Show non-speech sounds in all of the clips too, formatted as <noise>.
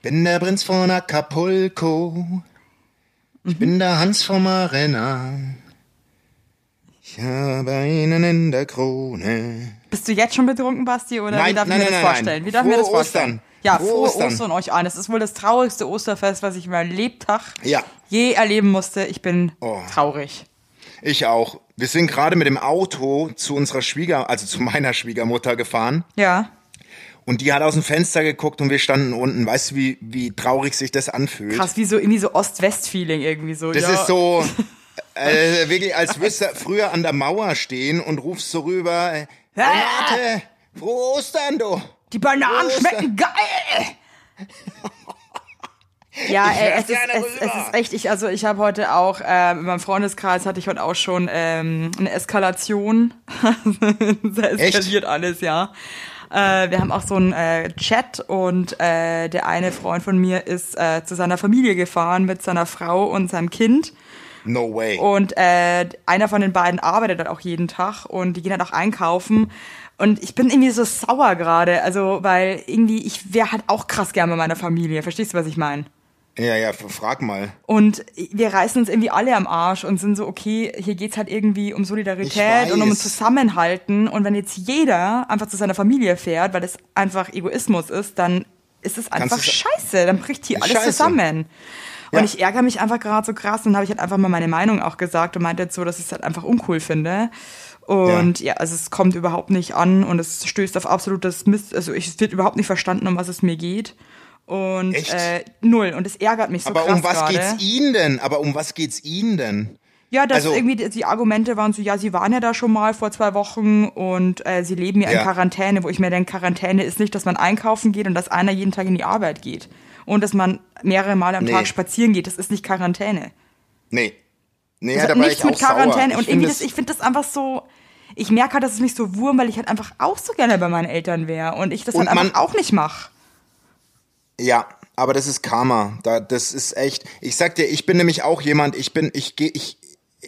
Ich bin der Prinz von Acapulco. Ich bin der Hans vom Arena. Ich habe einen in der Krone. Bist du jetzt schon betrunken, Basti, oder Nein, wie darf nein, ich mir nein, das vorstellen? Wie darf ich mir das vorstellen? Ostern. Ja, Frohe frohe Ostern. Ostern. euch allen. Das ist wohl das traurigste Osterfest, was ich in meinem Lebtag Ja. je erleben musste. Ich bin Oh. traurig. Ich auch. Wir sind gerade mit dem Auto zu unserer Schwieger, also zu meiner Schwiegermutter gefahren. Ja. Und die hat aus dem Fenster geguckt und wir standen unten. Weißt du, wie, wie traurig sich das anfühlt? Krass, wie so irgendwie so Ost-West-Feeling irgendwie so. Das ja. ist so, <laughs> äh, wirklich, als würdest du früher an der Mauer stehen und rufst so rüber, äh, Renate, frohe Ostern, du. Die Bananen Ostern. schmecken geil! Ja, Ich ey, es, ist, es, es ist echt, ich, also ich habe heute auch, äh, in meinem Freundeskreis hatte ich heute auch schon ähm, eine Eskalation. <laughs> da eskaliert alles, ja. Äh, wir haben auch so einen äh, Chat und äh, der eine Freund von mir ist äh, zu seiner Familie gefahren mit seiner Frau und seinem Kind. No way. Und äh, einer von den beiden arbeitet halt auch jeden Tag und die gehen halt auch einkaufen. Und ich bin irgendwie so sauer gerade, also weil irgendwie, ich wäre halt auch krass gern bei meiner Familie. Verstehst du, was ich meine? Ja, ja, frag mal. Und wir reißen uns irgendwie alle am Arsch und sind so, okay, hier geht's halt irgendwie um Solidarität und um. Zusammenhalten. Und wenn jetzt jeder einfach zu seiner Familie fährt, weil das einfach Egoismus ist, dann ist es einfach scheiße. Dann bricht hier alles scheiße. zusammen. Und Ja. ich ärgere mich einfach gerade so krass und habe ich halt einfach mal meine Meinung auch gesagt und meinte jetzt so, dass ich es halt einfach uncool finde. Und ja. also es kommt überhaupt nicht an und es stößt auf absolutes Mist. Also ich, es wird überhaupt nicht verstanden, um was es mir geht. Und Echt? äh, null. Und es ärgert mich so Aber krass um was gerade. geht's Ihnen denn? Aber um was geht's Ihnen denn? Ja, dass Also- irgendwie die, die Argumente waren so, ja, sie waren ja da schon mal vor zwei Wochen und äh, sie leben ja, in Ja. Quarantäne, wo ich mir denke, Quarantäne ist nicht, dass man einkaufen geht und dass einer jeden Tag in die Arbeit geht. Und dass man mehrere Mal am Nee. Tag spazieren geht. Das ist nicht Quarantäne. Nee. Nee, Das ja, hat nichts ich auch mit Quarantäne. sauer. Und Ich irgendwie, find das, ich finde das einfach so. Ich merke halt, dass es mich so wurm, weil ich halt einfach auch so gerne bei meinen Eltern wäre und ich das Und halt einfach man- auch nicht mache. Ja, aber das ist Karma. Da, das ist echt. Ich sag dir, ich bin nämlich auch jemand. Ich bin, ich gehe, ich,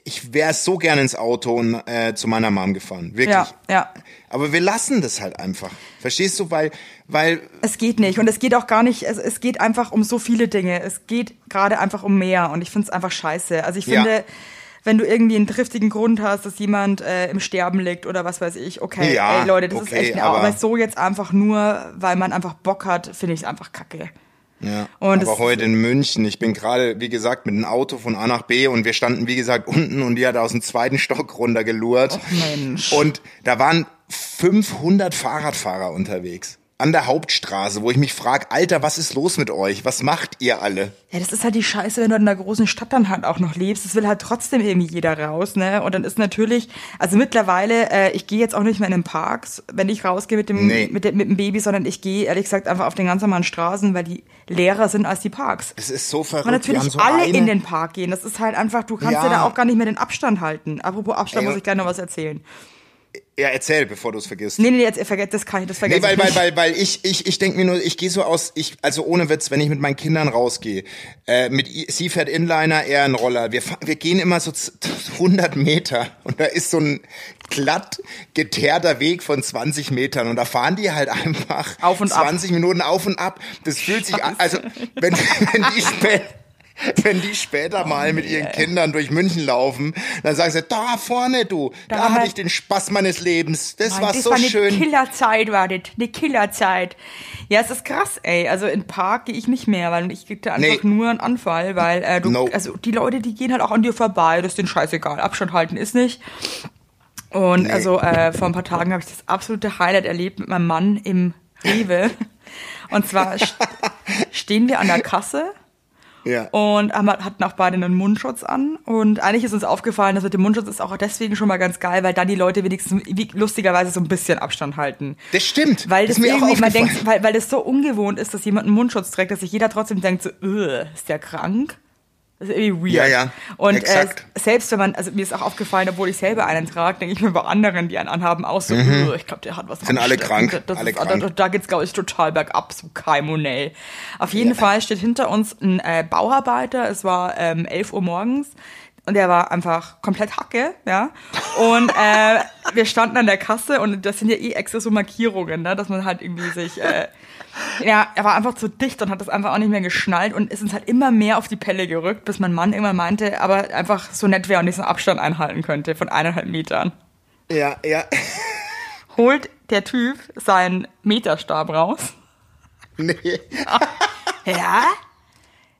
ich wäre so gerne ins Auto und äh, zu meiner Mom gefahren, wirklich. Ja, ja. Aber wir lassen das halt einfach. Verstehst du? Weil, weil Es geht nicht. Und es geht auch gar nicht, es, es geht einfach um so viele Dinge. Es geht gerade einfach um mehr. Und ich finde es einfach scheiße. Also ich Ja. Wenn du irgendwie einen triftigen Grund hast, dass jemand äh, im Sterben liegt oder was weiß ich, okay, Ja, ey Leute, das ist okay, echt, aber- aber, so jetzt einfach nur, weil man einfach Bock hat, finde ich es einfach kacke. Ja, Und aber heute in München, ich bin gerade, wie gesagt, mit dem Auto von A nach B und wir standen, wie gesagt, unten und die hat aus dem zweiten Stock runtergelurrt. Mensch. Und da waren 500 Fahrradfahrer unterwegs. An der Hauptstraße, wo ich mich frage, Alter, was ist los mit euch? Was macht ihr alle? Ja, das ist halt die Scheiße, wenn du in einer großen Stadt dann halt auch noch lebst. Das will halt trotzdem irgendwie jeder raus, ne? Und dann ist natürlich, also mittlerweile, äh, ich gehe jetzt auch nicht mehr in den Parks, wenn ich rausgehe mit dem, Nee. mit, dem mit dem Baby, sondern ich gehe ehrlich gesagt einfach auf den ganz normalen Straßen, weil die leerer sind als die Parks. Es ist so verrückt. Und natürlich so alle eine, in den Park gehen. Das ist halt einfach, du kannst Ja. dir da auch gar nicht mehr den Abstand halten. Apropos Abstand, Ey, muss ich gleich noch was erzählen. Ja, erzähl, bevor du es vergisst. Nee, nee, jetzt ihr vergesst, das kann ich, das vergesse Nee, weil, ich weil, weil, weil ich, ich, ich denke mir nur, ich gehe so aus, ich, also ohne Witz, wenn ich mit meinen Kindern rausgehe, äh, mit sie fährt Inliner, er ein Roller, wir, wir gehen immer so z- <laughs> 100 Meter und da ist so ein glatt geteerter Weg von 20 Metern und da fahren die halt einfach Auf und ab. 20 Minuten auf und ab. Das fühlt sich an, also wenn, <laughs> wenn die spät, <laughs> wenn die später mal mit ihren Kindern durch München laufen, dann sagen sie, da vorne du, da, Da hatte ich den Spaß meines Lebens. Das Mann, war das so war eine schön. Killerzeit, war das. Eine Killerzeit. Ja, es ist krass, ey. Also in den Park gehe ich nicht mehr, weil ich krieg da einfach Nee. nur einen Anfall, weil äh, du, No. also die Leute, die gehen halt auch an dir vorbei, das ist denen scheißegal. Abstand halten ist nicht. Und Nee. also äh, vor ein paar Tagen habe ich das absolute Highlight erlebt mit meinem Mann im Rewe. <laughs> Und zwar st stehen wir an der Kasse Ja. und haben, hatten auch beide einen Mundschutz an. Und eigentlich ist uns aufgefallen, dass mit dem Mundschutz ist auch deswegen schon mal ganz geil, weil dann die Leute wenigstens lustigerweise so ein bisschen Abstand halten. Das stimmt. Weil das das, mir irgendwie, man denkt, weil, weil das so ungewohnt ist, dass jemand einen Mundschutz trägt, dass sich jeder trotzdem denkt, so, "Ugh, ist der krank? Das ist irgendwie weird. Ja, ja, Und äh, selbst wenn man, also mir ist auch aufgefallen, obwohl ich selber einen trage, denke ich mir bei anderen, die einen anhaben, auch so, "Ugh, ich glaube, der hat was Mhm. Sind alle ansteckend." krank, Das alle ist, krank. Da, da geht's, glaube ich, total bergab, so Kaimonell. Auf jeden Fall steht hinter uns ein äh, Bauarbeiter, es war ähm, 11 Uhr morgens, und der war einfach komplett Hacke, ja. Und äh, <laughs> wir standen an der Kasse und das sind ja eh extra so Markierungen, ne, dass man halt irgendwie sich, äh, ja, er war einfach zu dicht und hat das einfach auch nicht mehr geschnallt und ist uns halt immer mehr auf die Pelle gerückt, bis mein Mann irgendwann meinte, aber einfach so nett wäre und diesen Abstand einhalten könnte von eineinhalb Metern. Ja, ja. Holt der Typ seinen Meterstab raus. Nee. <laughs> Ja?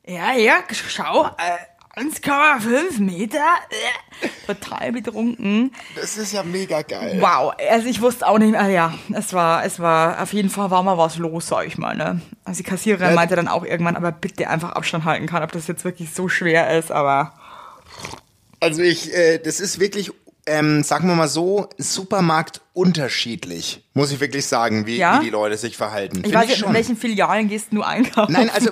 Ja, ja, schau, äh, 1,5 Meter, äh, total betrunken. Das ist ja mega geil. Wow, also ich wusste auch nicht mehr, ja, es war, es war, auf jeden Fall war mal was los, sag ich mal, ne. Also die Kassiererin Ja. meinte dann auch irgendwann, aber bitte einfach Abstand halten kann, ob das jetzt wirklich so schwer ist, aber Also ich, äh, das ist wirklich, ähm, sagen wir mal so, Supermarkt unterschiedlich, muss ich wirklich sagen, wie, Ja? wie die Leute sich verhalten. ich Find weiß nicht, in schon. welchen Filialen gehst du einkaufen? Nein, also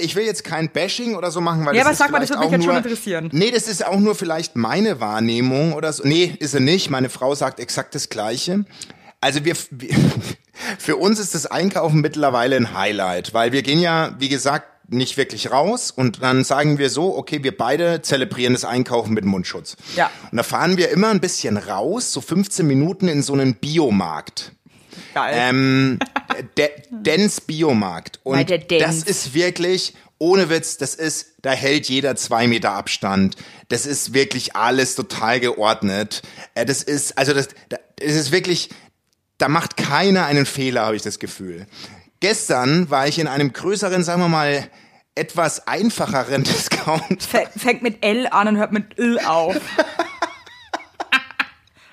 ich will jetzt kein Bashing oder so machen, weil Ja, das aber ist sag mal, das würde mich jetzt schon nur, interessieren. Nee, das ist auch nur vielleicht meine Wahrnehmung oder so. Nee, ist sie nicht. Meine Frau sagt exakt das Gleiche. Also wir, <laughs> wir für uns ist das Einkaufen mittlerweile ein Highlight, weil wir gehen ja, wie gesagt, nicht wirklich raus und dann sagen wir so, okay, wir beide zelebrieren das Einkaufen mit Mundschutz. Ja. Und da fahren wir immer ein bisschen raus, so 15 Minuten in so einen Biomarkt. Geil. Ähm, De Dens Biomarkt. Und das ist wirklich, ohne Witz, das ist, da hält jeder zwei Meter Abstand. Das ist wirklich alles total geordnet. Äh, Das ist, also das, das ist wirklich, da macht keiner einen Fehler, habe ich das Gefühl. Gestern war ich in einem größeren, sagen wir mal, etwas einfacheren <laughs> Discount. Fängt mit L an und hört mit L auf. <laughs>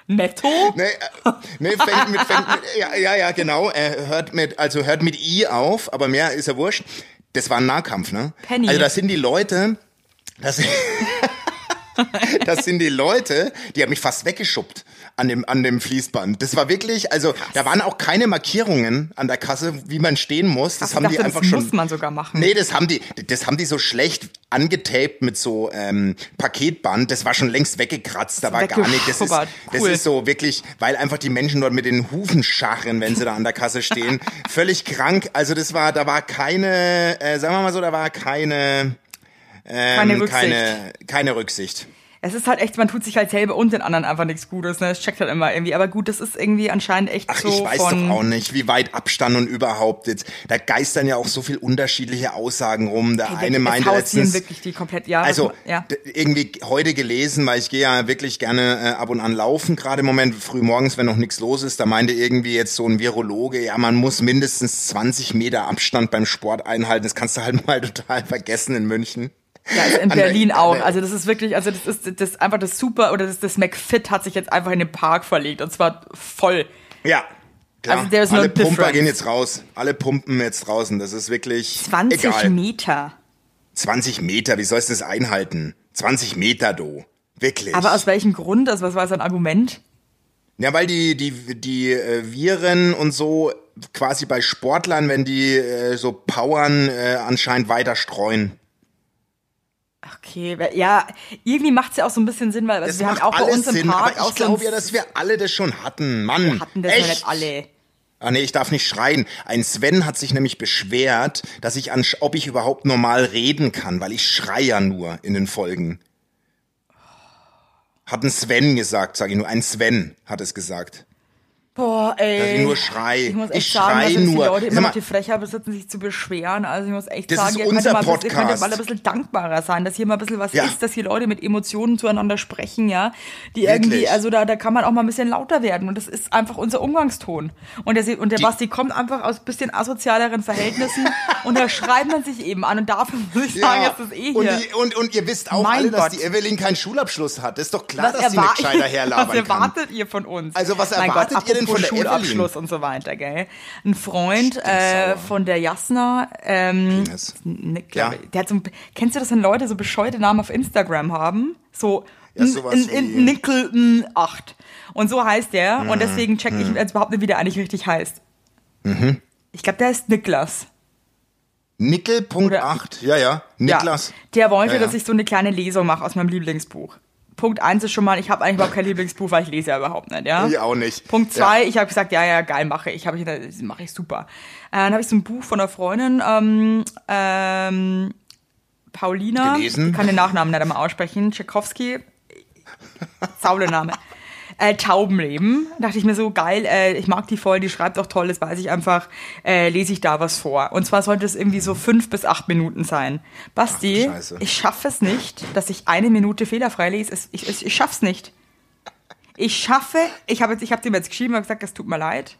Netto? Nee, äh, nee fängt mit, fängt mit ja, ja, ja, genau. Er hört mit, also hört mit I auf, aber mehr ist ja wurscht. Das war ein Nahkampf, ne? Penny. Also das sind die Leute, das, <laughs> das sind die Leute, die haben mich fast weggeschubbt an dem, an dem Fließband. Das war wirklich, also da waren auch keine Markierungen an der Kasse, wie man stehen muss. Das Ich haben dachte, die einfach das schon. muss man sogar machen. Nee, das haben die, das haben die so schlecht angetaped mit so ähm, Paketband. Das war schon längst weggekratzt, da war gar nicht. Das ist, weggeschubbert. das Cool. ist so wirklich, weil einfach die Menschen dort mit den Hufen scharren, wenn sie da an der Kasse stehen. <laughs> Völlig krank. Also das war, da war keine, äh, sagen wir mal so, da war keine, ähm, Keine Rücksicht. keine, keine Rücksicht. Es ist halt echt, man tut sich halt selber und den anderen einfach nichts Gutes. Ne? Das checkt halt immer irgendwie. Aber gut, das ist irgendwie anscheinend echt Ach, so ich weiß von. doch auch nicht, wie weit Abstand und überhaupt jetzt. Da geistern ja auch so viel unterschiedliche Aussagen rum. Der eine es meinte letztens, wirklich die komplett, ja. was Also man- ja. irgendwie heute gelesen, weil ich gehe ja wirklich gerne äh, ab und an laufen, gerade im Moment früh morgens, wenn noch nichts los ist. Da meinte irgendwie jetzt so ein Virologe, ja, man muss mindestens 20 Meter Abstand beim Sport einhalten. Das kannst du halt <laughs> mal total vergessen in München. Ja, also in der- Berlin an auch. der- Also das ist wirklich, also das ist das einfach das Super oder das, das McFit hat sich jetzt einfach in den Park verlegt und zwar voll. Ja. Klar. Also there's no Alle Pumper difference. gehen jetzt raus. Alle pumpen jetzt draußen. Das ist wirklich 20 egal. Meter. 20 Meter, wie sollst du das einhalten? 20 Meter, do. Wirklich. Aber aus welchem Grund? Also was war sein Argument? Ja, weil die, die, die äh, Viren und so quasi bei Sportlern, wenn die äh, so powern, äh, anscheinend weiter streuen. Okay, ja, irgendwie macht es ja auch so ein bisschen Sinn, weil also Das wir haben auch bei uns im Sinn, Park aber ich glaube ja, dass wir alle das schon hatten. Mann, hatten das ja echt? nicht alle. Ah nee, ich darf nicht schreien. Ein Sven hat sich nämlich beschwert, dass ich an, ob ich überhaupt normal reden kann, weil ich schreie ja nur in den Folgen. Hat ein Sven gesagt, sage ich nur. Ein Sven hat es gesagt. Boah, ey. Dass ich nur schrei. Ich muss echt Ich sagen, dass jetzt die nur. Leute immer noch die Frechheit besitzen, sich zu beschweren. Also ich muss echt Das sagen, ihr könnt, mal, ein bisschen- ihr könnt mal ein bisschen dankbarer sein, dass hier mal ein bisschen was Ja. ist, dass hier Leute mit Emotionen zueinander sprechen, ja. Die irgendwie, Wirklich. also da, da kann man auch mal ein bisschen lauter werden. Und das ist einfach unser Umgangston. Und der, und der Basti kommt einfach aus bisschen asozialeren Verhältnissen <laughs> und da schreibt man sich eben an. Und dafür muss ich sagen, ist das eh und, hier. die, und, und ihr wisst auch Mein alle, dass Gott. die Evelyn keinen Schulabschluss hat. Das ist doch klar, was, dass sie nicht gescheiter <laughs> was herlabern kann. erwartet ihr von uns? Also was mein erwartet Gott, ihr denn Evelyn? Schulabschluss und so weiter, gell? Ein Freund äh, von der Jasna, ähm, glaub Ja. der hat so, ein- kennst du das, wenn Leute so bescheuerte Namen auf Instagram haben? So Ja, sowas n- wie- n- Nickel n- 8. Und so heißt der. Mhm. Und deswegen check ich jetzt überhaupt nicht, wie der eigentlich richtig heißt. Ich glaube, der ist Niklas. Nickel Punkt Oder- 8. Ja, ja. Niklas. Ja, der wollte, ja. dass ich so eine kleine Lesung mache aus meinem Lieblingsbuch. Punkt eins ist schon mal, ich habe eigentlich überhaupt kein Lieblingsbuch, weil ich lese ja überhaupt nicht, ja. Ich auch nicht. Punkt zwei, ich habe gesagt, ja, ja, geil, mache ich, habe ich, mache ich super. Äh, dann habe ich so ein Buch von einer Freundin ähm, ähm, Paulina. Gelesen. Ich kann den Nachnamen nicht einmal aussprechen. Tchaikovsky. Saule Name. <laughs> Äh, Taubenleben. Dachte ich mir so, geil, äh, ich mag die voll, die schreibt auch toll, das weiß ich einfach, äh, lese ich da was vor. Und zwar sollte es irgendwie so fünf bis acht Minuten sein. Basti, Ach, ich schaffe es nicht, dass ich eine Minute fehlerfrei lese. Es- Ich, ich, ich schaff's nicht. Ich schaffe, ich habe ich hab dem jetzt geschrieben und gesagt, es tut mir leid.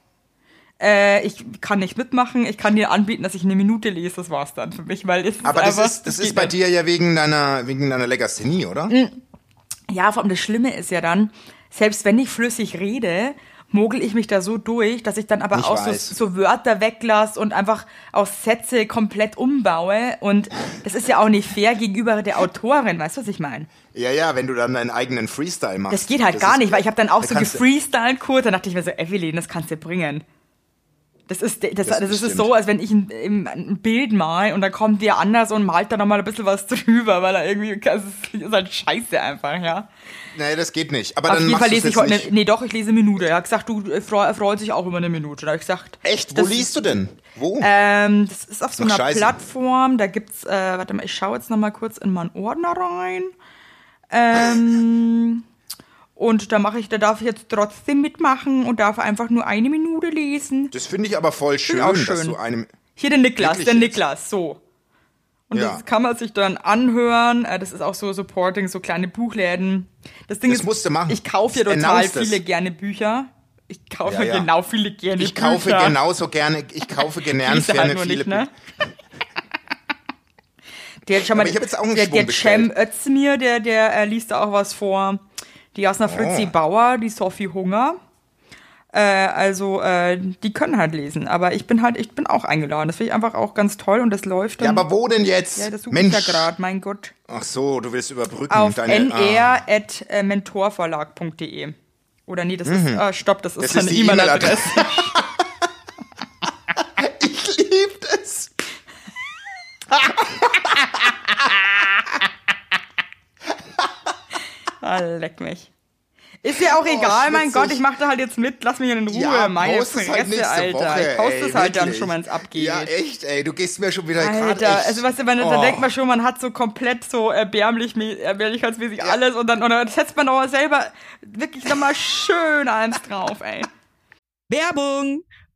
Äh, ich kann nicht mitmachen, ich kann dir anbieten, dass ich eine Minute lese, das war's dann für mich, weil es Aber das ist, das ist bei dir ja wegen deiner, wegen deiner Legasthenie, oder? Ja, vor allem das Schlimme ist ja dann, selbst wenn ich flüssig rede, mogel ich mich da so durch, dass ich dann aber Ich auch so, so Wörter weglasse und einfach aus Sätze komplett umbaue. Und das ist ja auch nicht fair gegenüber der Autorin, weißt du, was ich meine? Ja, ja, wenn du dann deinen eigenen Freestyle machst. Das geht halt Das gar nicht, weil ich habe dann auch da so gefreestylt kurz, dann dachte ich mir so, Evelyn, das kannst du bringen. Das ist, das, das, Das ist so, als wenn ich ein, ein Bild mal und dann kommt der anders und malt da nochmal ein bisschen was drüber, weil er irgendwie, das ist halt scheiße einfach, ja. Nee, das geht nicht. Aber Auf dann jeden machst Fall lese ich heute, nee doch, ich lese eine Minute. Er hat gesagt, du freu- freut sich auch über eine Minute. Da habe ich gesagt, Echt? Wo liest du denn? Wo? Ähm, das ist auf so Ach, einer scheiße. Plattform, da gibt's, äh, warte mal, ich schaue jetzt noch mal kurz in meinen Ordner rein. Ähm, <laughs> und da mache ich, da darf ich jetzt trotzdem mitmachen und darf einfach nur eine Minute lesen. das finde ich aber voll schön, auch dass schön. du einem. Hier der Niklas, der? Niklas, so. Und Ja. das kann man sich dann anhören. Äh, Das ist auch so Supporting, so kleine Buchläden. Das Ding Das ist, musst du machen. ich kaufe ja total das. viele gerne Bücher. Ich kaufe Ja, ja. genau viele gerne Ich Bücher. kaufe genauso gerne, ich kaufe gern Liest er gerne halt viele nicht, ne? <laughs> Der, schau mal, Aber ich jetzt auch einen der, Schwung der Cem. Özdemir, der, der äh, liest da auch was vor. Die Jasna Fritzi Oh. Bauer, die Sophie Hunger. Äh, also, äh, die können halt lesen. Aber ich bin halt, ich bin auch eingeladen. Das finde ich einfach auch ganz toll und das läuft Ja, dann. aber wo denn jetzt? ja, das suche ich Mensch. ja gerade, mein Gott. Ach so, du willst überbrücken. Auf deine, ah. nr.mentorverlag.de. Oder nee, das ist, ah, stopp, das ist Mhm. Das die E-Mail-Adresse. <laughs> Ich lieb das. Ah, leck mich. Ist ja auch egal, mein. Gott, ich mache da halt jetzt mit, lass mich in Ruhe. Ja, Meine es Fresse, halt Alter. Woche, ich poste ey, es halt dann wirklich. schon, wenn es abgeht. Ja, echt, ey, du gehst mir schon wieder gerade Alter, also weißt du, man, da Oh. denkt man schon, man hat so komplett so erbärmlich, erbärmlichkeitsmäßig alles und dann, und dann setzt man aber selber wirklich nochmal schön eins drauf, ey. <laughs> Werbung!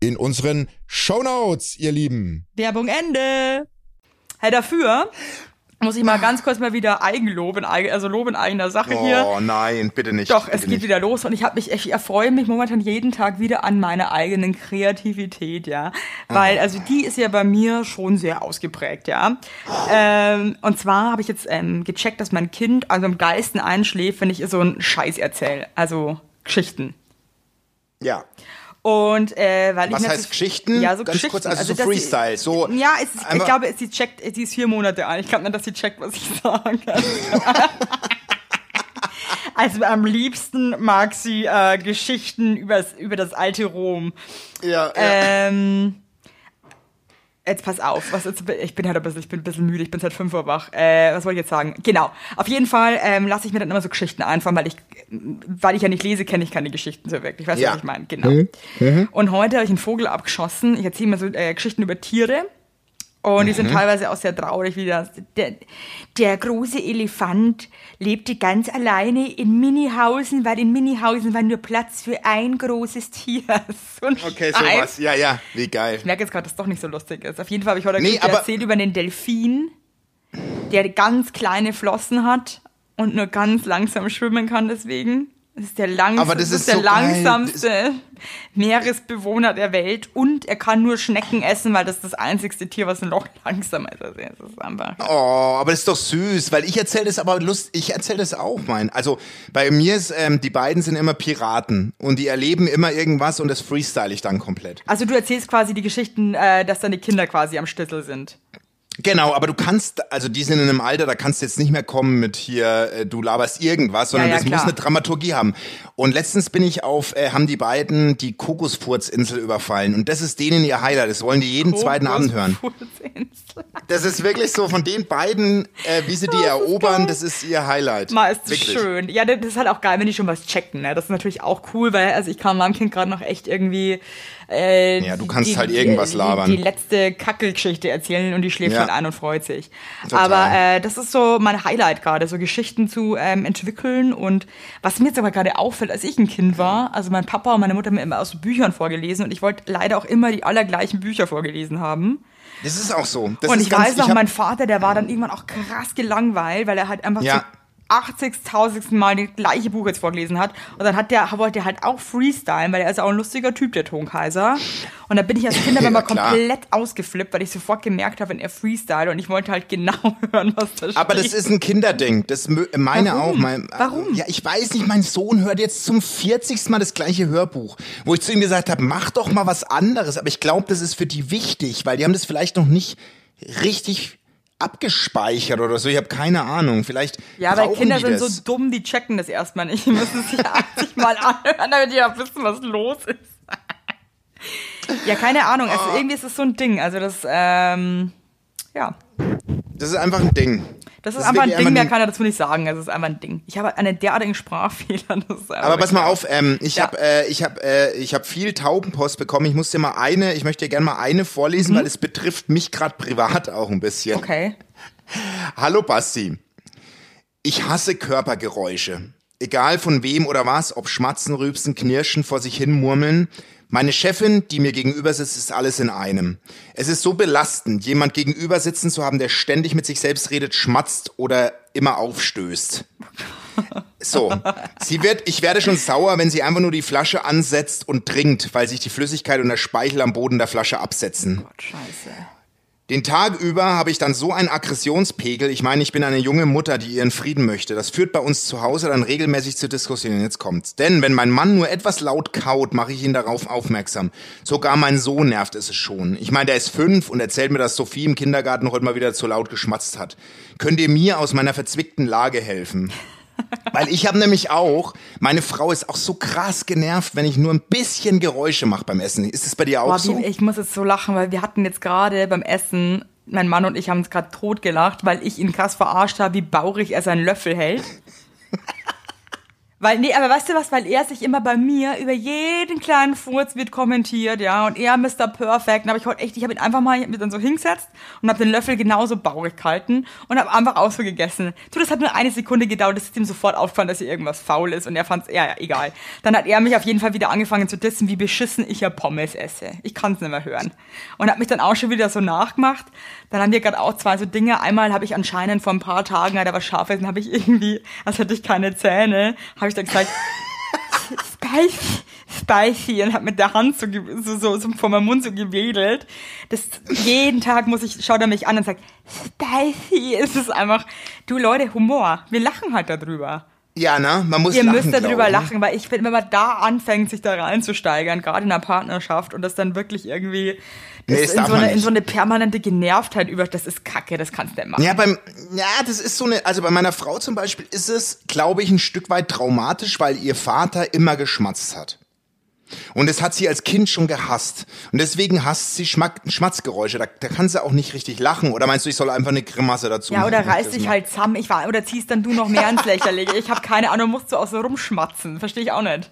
in unseren Shownotes, ihr Lieben. Werbung Ende. Hey, dafür muss ich mal ganz kurz mal wieder Eigenlob, in, also Lob in eigener Sache hier. Oh nein, bitte nicht. Doch, bitte es geht nicht. wieder los und ich habe mich, ich erfreue mich momentan jeden Tag wieder an meiner eigenen Kreativität, ja, weil also die ist ja bei mir schon sehr ausgeprägt, ja. Ähm, und zwar habe ich jetzt ähm, gecheckt, dass mein Kind also am geilsten einschläft, wenn ich ihr so einen Scheiß erzähle, also Geschichten. Ja. Und äh, weil Was ich heißt natürlich- Geschichten? Ja, so Ganz Geschichten. kurz, also so dass Freestyle, Sie, so ja, es ist, ich glaube, sie checkt, sie ist vier Monate alt. Ich glaube nicht, dass sie checkt, was ich <laughs> sage. Also am liebsten mag sie äh, Geschichten übers, über das alte Rom. Ja, ja. Ähm, Jetzt pass auf, was jetzt, ich bin halt ein bisschen, ich bin ein bisschen müde, ich bin seit 5 Uhr wach. Äh, was wollte ich jetzt sagen? Genau. Auf jeden Fall ähm, lasse ich mir dann immer so Geschichten einfallen, weil ich, weil ich ja nicht lese, kenne ich keine Geschichten so wirklich. Weißt du, Ja. was ich meine? Genau. Mhm. Mhm. Und heute habe ich einen Vogel abgeschossen. Ich erzähle mir so äh, Geschichten über Tiere. Und die Mhm. sind teilweise auch sehr traurig, wie das. Der, der große Elefant lebte ganz alleine in Minihausen, weil in Minihausen war nur Platz für ein großes Tier. <laughs> So Okay, Scheiß. sowas. Ja, ja, wie geil. Ich merke jetzt gerade, dass es doch nicht so lustig ist. Auf jeden Fall habe ich heute Nee, erzählt über einen Delfin, der ganz kleine Flossen hat und nur ganz langsam schwimmen kann deswegen. Das ist der, langs Aber das ist der so geil. langsamste Meeresbewohner der Welt und er kann nur Schnecken essen, weil das ist das einzigste Tier, was noch <laughs> langsamer ist. Also es ist einfach Oh, aber das ist doch süß, weil ich erzähle das aber lust, ich erzähle das auch, mein. Also bei mir ist, ähm, die beiden sind immer Piraten und die erleben immer irgendwas und das freestyle ich dann komplett. Also du erzählst quasi die Geschichten, äh, dass deine Kinder quasi am Schlüssel sind. Genau, aber du kannst, also die sind in einem Alter, da kannst du jetzt nicht mehr kommen mit hier, äh, du laberst irgendwas, sondern Ja, ja, das klar. muss eine Dramaturgie haben. Und letztens bin ich auf, äh, haben die beiden die Kokosfurzinsel überfallen und das ist denen ihr Highlight, das wollen die jeden zweiten Abend hören. Das ist wirklich so von den beiden, äh, wie sie die erobern, das ist ihr Highlight. Mal ist das Wirklich. schön. Ja, das ist halt auch geil, wenn die schon was checken. Ne? Das ist natürlich auch cool, weil also ich kann meinem Kind gerade noch echt irgendwie äh, Ja, du kannst die, halt irgendwas labern. Die, die letzte Kackelgeschichte erzählen und die schläft Ja. halt ein und freut sich. Total. Aber äh, das ist so mein Highlight gerade, so Geschichten zu ähm, entwickeln. Und was mir jetzt aber gerade auffällt, als ich ein Kind war, also mein Papa und meine Mutter haben mir immer aus so Büchern vorgelesen und ich wollte leider auch immer die allergleichen Bücher vorgelesen haben. Das ist auch so. Das und ich ganz, weiß noch, hab- mein Vater, der war dann irgendwann auch krass gelangweilt, weil er halt einfach Ja. zum 80.000. Mal das gleiche Buch jetzt vorgelesen hat. Und dann hat der, wollte er halt auch freestylen, weil er ist auch ein lustiger Typ, der Tonkaiser. Und da bin ich als <laughs> Kind aber Ja, komplett ausgeflippt, weil ich sofort gemerkt habe, wenn er freestyle und ich wollte halt genau <laughs> hören, was da steht. Aber das ist ein Kinderding. Das meine Warum? auch. Mein, Warum? Ja, ich weiß nicht. Mein Sohn hört jetzt zum 40. Mal das gleiche Hörbuch, wo ich zu ihm gesagt habe, mach doch mal was anderes. Aber ich glaube, das ist für die wichtig, weil die haben das vielleicht noch nicht richtig abgespeichert oder so. Ich habe keine Ahnung. Vielleicht Ja, weil Kinder sind so dumm, die checken das erstmal nicht. Die müssen sich 80 <laughs> Mal anhören, damit die auch wissen, was los ist. ja, keine Ahnung. Also irgendwie ist es so ein Ding. Also das, ähm, ja. Das ist einfach ein Ding. Das ist einfach ein Ding, mehr kann er dazu nicht sagen. Es ist einfach ein Ding. Ich habe einen derartigen Sprachfehler. <laughs> Das Aber pass mal auf, ähm, ich Ja. habe äh, ich hab, äh, ich hab viel Taubenpost bekommen. Ich muss dir mal eine, ich möchte dir gerne mal eine vorlesen, weil es betrifft mich gerade privat auch ein bisschen. Mhm. Okay. <laughs> Hallo Basti. Ich hasse Körpergeräusche. Egal von wem oder was, ob Schmatzen, Rübsen, Knirschen, vor sich hin murmeln. Meine Chefin, die mir gegenüber sitzt, ist alles in einem. Es ist so belastend, jemand gegenüber sitzen zu haben, der ständig mit sich selbst redet, schmatzt oder immer aufstößt. So, sie wird, ich werde schon sauer, wenn sie einfach nur die Flasche ansetzt und trinkt, weil sich die Flüssigkeit und der Speichel am Boden der Flasche absetzen. Gott, scheiße. Den Tag über habe ich dann so einen Aggressionspegel. Ich meine, ich bin eine junge Mutter, die ihren Frieden möchte. Das führt bei uns zu Hause dann regelmäßig zu Diskussionen. Jetzt kommt's. Denn wenn mein Mann nur etwas laut kaut, mache ich ihn darauf aufmerksam. Sogar mein Sohn nervt es schon. Ich meine, der ist fünf und erzählt mir, dass Sophie im Kindergarten heute mal wieder zu laut geschmatzt hat. Könnt ihr mir aus meiner verzwickten Lage helfen? Weil ich habe nämlich auch, meine Frau ist auch so krass genervt, wenn ich nur ein bisschen Geräusche mache beim Essen. Ist es bei dir auch Boah, so? ich muss jetzt so lachen, weil wir hatten jetzt gerade beim Essen, mein Mann und ich haben uns gerade tot gelacht, weil ich ihn krass verarscht habe, wie baurig er seinen Löffel hält. Weil, nee, aber weißt du was, weil er sich immer bei mir über jeden kleinen Furz wird kommentiert, ja, und er Mr. Perfect. Und hab ich heute echt, ich habe ihn einfach mal mit dann so hingesetzt und habe den Löffel genauso baurig gehalten und habe einfach auch so gegessen. Du, das hat nur eine Sekunde gedauert, es ist ihm sofort aufgefallen, dass hier irgendwas faul ist und er fand's, ja, ja, egal. Dann hat er mich auf jeden Fall wieder angefangen zu dissen, wie beschissen ich ja Pommes esse. Ich kann's nicht mehr hören. Und hat mich dann auch schon wieder so nachgemacht. Dann haben wir gerade auch zwei so Dinge. Einmal habe ich anscheinend vor ein paar Tagen, da war scharf essen, habe ich irgendwie, als hätte ich keine Zähne, habe ich dann gesagt, <laughs> spicy, spicy und habe mit der Hand so, so, so, so vor meinem Mund so gewedelt. Das, jeden Tag muss ich, schaut er mich an und sagt, spicy. Es ist einfach, du Leute, Humor. Wir lachen halt darüber. Ja, ne? Man muss Ihr lachen, müsst darüber ich. lachen, weil ich finde, wenn man da anfängt, sich da reinzusteigern, gerade in einer Partnerschaft und das dann wirklich irgendwie Nee, in, so eine, in so eine permanente Genervtheit über, das ist Kacke, das kannst du nicht machen. Ja, beim, ja, das ist so eine, also bei meiner Frau zum Beispiel ist es, glaube ich, ein Stück weit traumatisch, weil ihr Vater immer geschmatzt hat. Und das hat sie als Kind schon gehasst. Und deswegen hasst sie Schmack Schmatzgeräusche. Da, da kann sie auch nicht richtig lachen. Oder meinst du, ich soll einfach eine Grimasse dazu Ja, machen? oder reiß dich halt zusammen. Ich war, oder ziehst dann du noch mehr ins Lächerliche. Ich habe keine Ahnung, musst du auch so rumschmatzen. Verstehe ich auch nicht.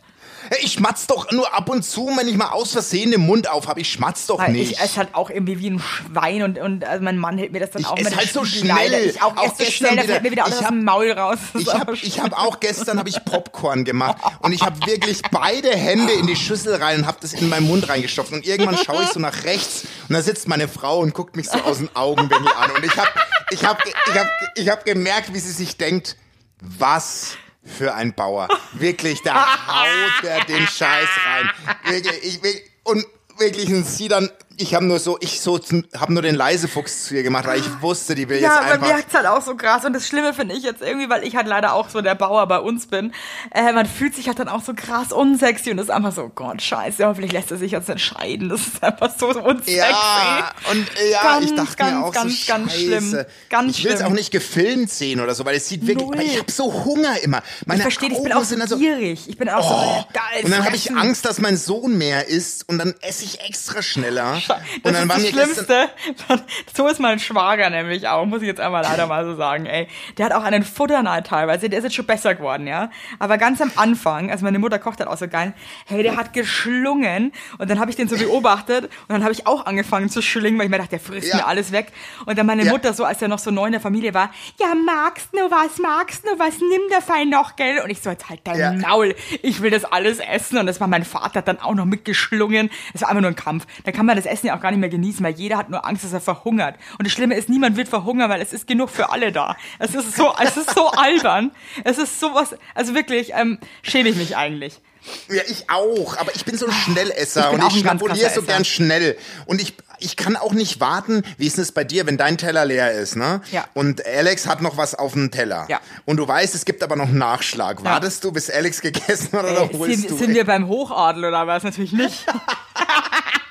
Ich schmatz doch nur ab und zu, wenn ich mal aus Versehen den Mund auf habe. Ich schmatz doch nicht. ich esse halt auch irgendwie wie ein Schwein und, und also mein Mann hält mir das dann Ich auch mit halt so Leider. schnell. Ich auch, Auch so schnell, da wieder. fällt mir wieder alles Ich aus hab- dem Maul raus. <laughs> Ich habe ich hab auch gestern hab ich Popcorn gemacht <laughs> und ich habe wirklich beide Hände in die Schüssel rein und habe das in meinen Mund reingestopft und irgendwann schaue ich so nach rechts und da sitzt meine Frau und guckt mich so aus den Augenwinkel an und ich habe ich hab, ich hab, ich hab gemerkt, wie sie sich denkt, was für ein Bauer. Wirklich, da <laughs> haut er den Scheiß rein. Wirklich, ich, und wirklich, sie dann, ich habe nur so, ich so, habe nur den Leisefuchs zu ihr gemacht, weil ich wusste, die will Ja, jetzt bei einfach. mir hat's halt auch so krass. Und das Schlimme finde ich jetzt irgendwie, weil ich halt leider auch so der Bauer bei uns bin. Äh, man fühlt sich halt dann auch so krass unsexy und ist einfach so, Gott, scheiße, hoffentlich lässt er sich jetzt entscheiden. Das ist einfach so unsexy. Ja, und äh, ja, Ganz, ich dachte ganz, mir auch ganz, so ganz Scheiße. schlimm. Ganz ich will es auch nicht gefilmt sehen oder so, weil es sieht wirklich, Null. ich habe so Hunger immer. Meine Ich verstehe, ich bin auch so also, gierig. Ich bin auch Oh, so geil. und dann habe ich. Angst, dass mein Sohn mehr isst und dann esse ich extra schneller. Das und dann ist war das Schlimmste. <laughs> So ist mein Schwager nämlich auch, muss ich jetzt einmal leider mal so sagen, ey. Der hat auch einen Futterneid teilweise, der ist jetzt schon besser geworden, ja. Aber ganz am Anfang, also meine Mutter kocht halt auch so geil, hey, der hat geschlungen und dann habe ich den so beobachtet und dann habe ich auch angefangen zu schlingen, weil ich mir dachte, der frisst Ja. mir alles weg. Und dann meine Ja. Mutter so, als er noch so neu in der Familie war, ja, magst du was, magst du was, nimm der Fein noch, gell? Und ich so, jetzt halt dein Ja. Maul, ich will das alles essen. Und das war mein Vater dann auch noch mitgeschlungen. Es war einfach nur ein Kampf. Da kann man das Essen ja auch gar nicht mehr genießen, weil jeder hat nur Angst, dass er verhungert. Und das Schlimme ist, niemand wird verhungern, weil es ist genug für alle da. Es ist so, es ist so albern. Es ist sowas, also wirklich, ähm, schäme ich mich eigentlich. Ja, ich auch, aber ich bin so ein Schnellesser Ich und ich schnabuliere so gern schnell. Und ich, ich kann auch nicht warten, wie ist es bei dir, wenn dein Teller leer ist, ne? Ja. Und Alex hat noch was auf dem Teller. Ja. Und du weißt, es gibt aber noch einen Nachschlag. Wartest du, bis Alex gegessen hat oder Ey, holst sind, du? sind wir beim Hochadel oder was? Natürlich nicht. <laughs> <laughs>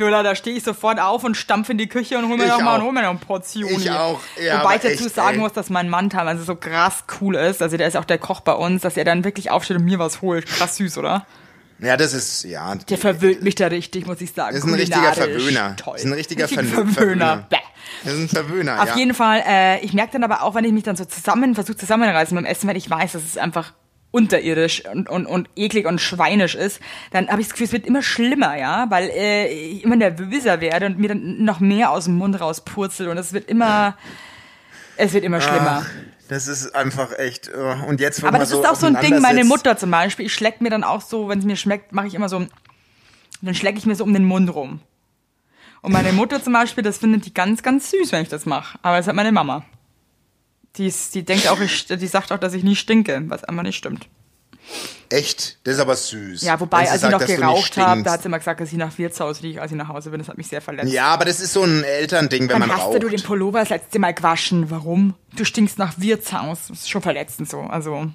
Du, da, stehe ich sofort auf und stampfe in die Küche und hol mir Ich noch mal und auch. hol mir noch eine Portion. Ich hier. auch. Ja, Wobei ich dazu echt, sagen ey. muss, dass mein Mann teilweise so krass cool ist. Also der ist auch der Koch bei uns, dass er dann wirklich aufsteht und mir was holt. Krass süß, oder? ja, das ist, ja. Der verwöhnt mich da richtig, muss ich sagen. Das ist ein richtiger. Verwöhner. Toll. Das ist ein richtiger Ver- Verwöhner. Verwöhner. Bäh. Das ist ein Verwöhner, Auf ja. jeden Fall, äh, ich merke dann aber auch, wenn ich mich dann so zusammen, versuche zusammenreißen beim Essen, wenn ich weiß, dass es einfach unterirdisch und, und, und eklig und schweinisch ist, dann habe ich das Gefühl, es wird immer schlimmer, ja, weil äh, ich immer nervöser werde und mir dann noch mehr aus dem Mund rauspurzelt und es wird immer, es wird immer schlimmer. Das ist einfach echt. äh, Und jetzt, Aber das so ist auch so ein Ding, meine Mutter zum Beispiel, ich schleck mir dann auch so, wenn es mir schmeckt, mache ich immer so, dann schlecke ich mir so um den Mund rum. Und meine Mutter zum Beispiel, das findet die ganz, ganz süß, wenn ich das mache. Aber das hat meine Mama. Die, ist, die denkt auch, ich, die sagt auch, dass ich nie stinke, was einfach nicht stimmt. Echt? Das ist aber süß. Ja, wobei, als ich noch geraucht habe, da hat sie immer gesagt, dass ich nach Wirtshaus rieche, als ich nach Hause bin. Das hat mich sehr verletzt. Ja, aber das ist so ein Elternding, wenn Wann man hast raucht. du den Pullover das letzte Mal gewaschen? Warum? Du stinkst nach Wirtshaus. Das ist schon verletzend so. Also,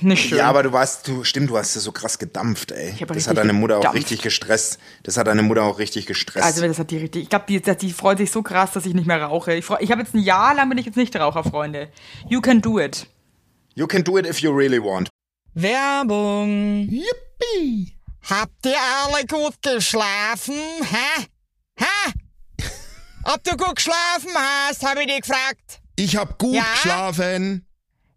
nicht schön. Ja, aber du warst, du, stimmt, du hast ja so krass gedampft, ey. hab Das hat deine Mutter auch gedampft. richtig gestresst. Das hat deine Mutter auch richtig gestresst. Also das hat die richtig. Ich glaube, die, die freut sich so krass, dass ich nicht mehr rauche. Ich, freu- ich habe jetzt ein Jahr lang bin ich jetzt nicht Raucher, Freunde. You can do it. you can do it if you really want. Werbung. Yippie! Habt ihr alle gut geschlafen? Hä? Hä? <laughs> Ob du gut geschlafen hast, habe ich dich gefragt. Ich hab gut Ja? geschlafen.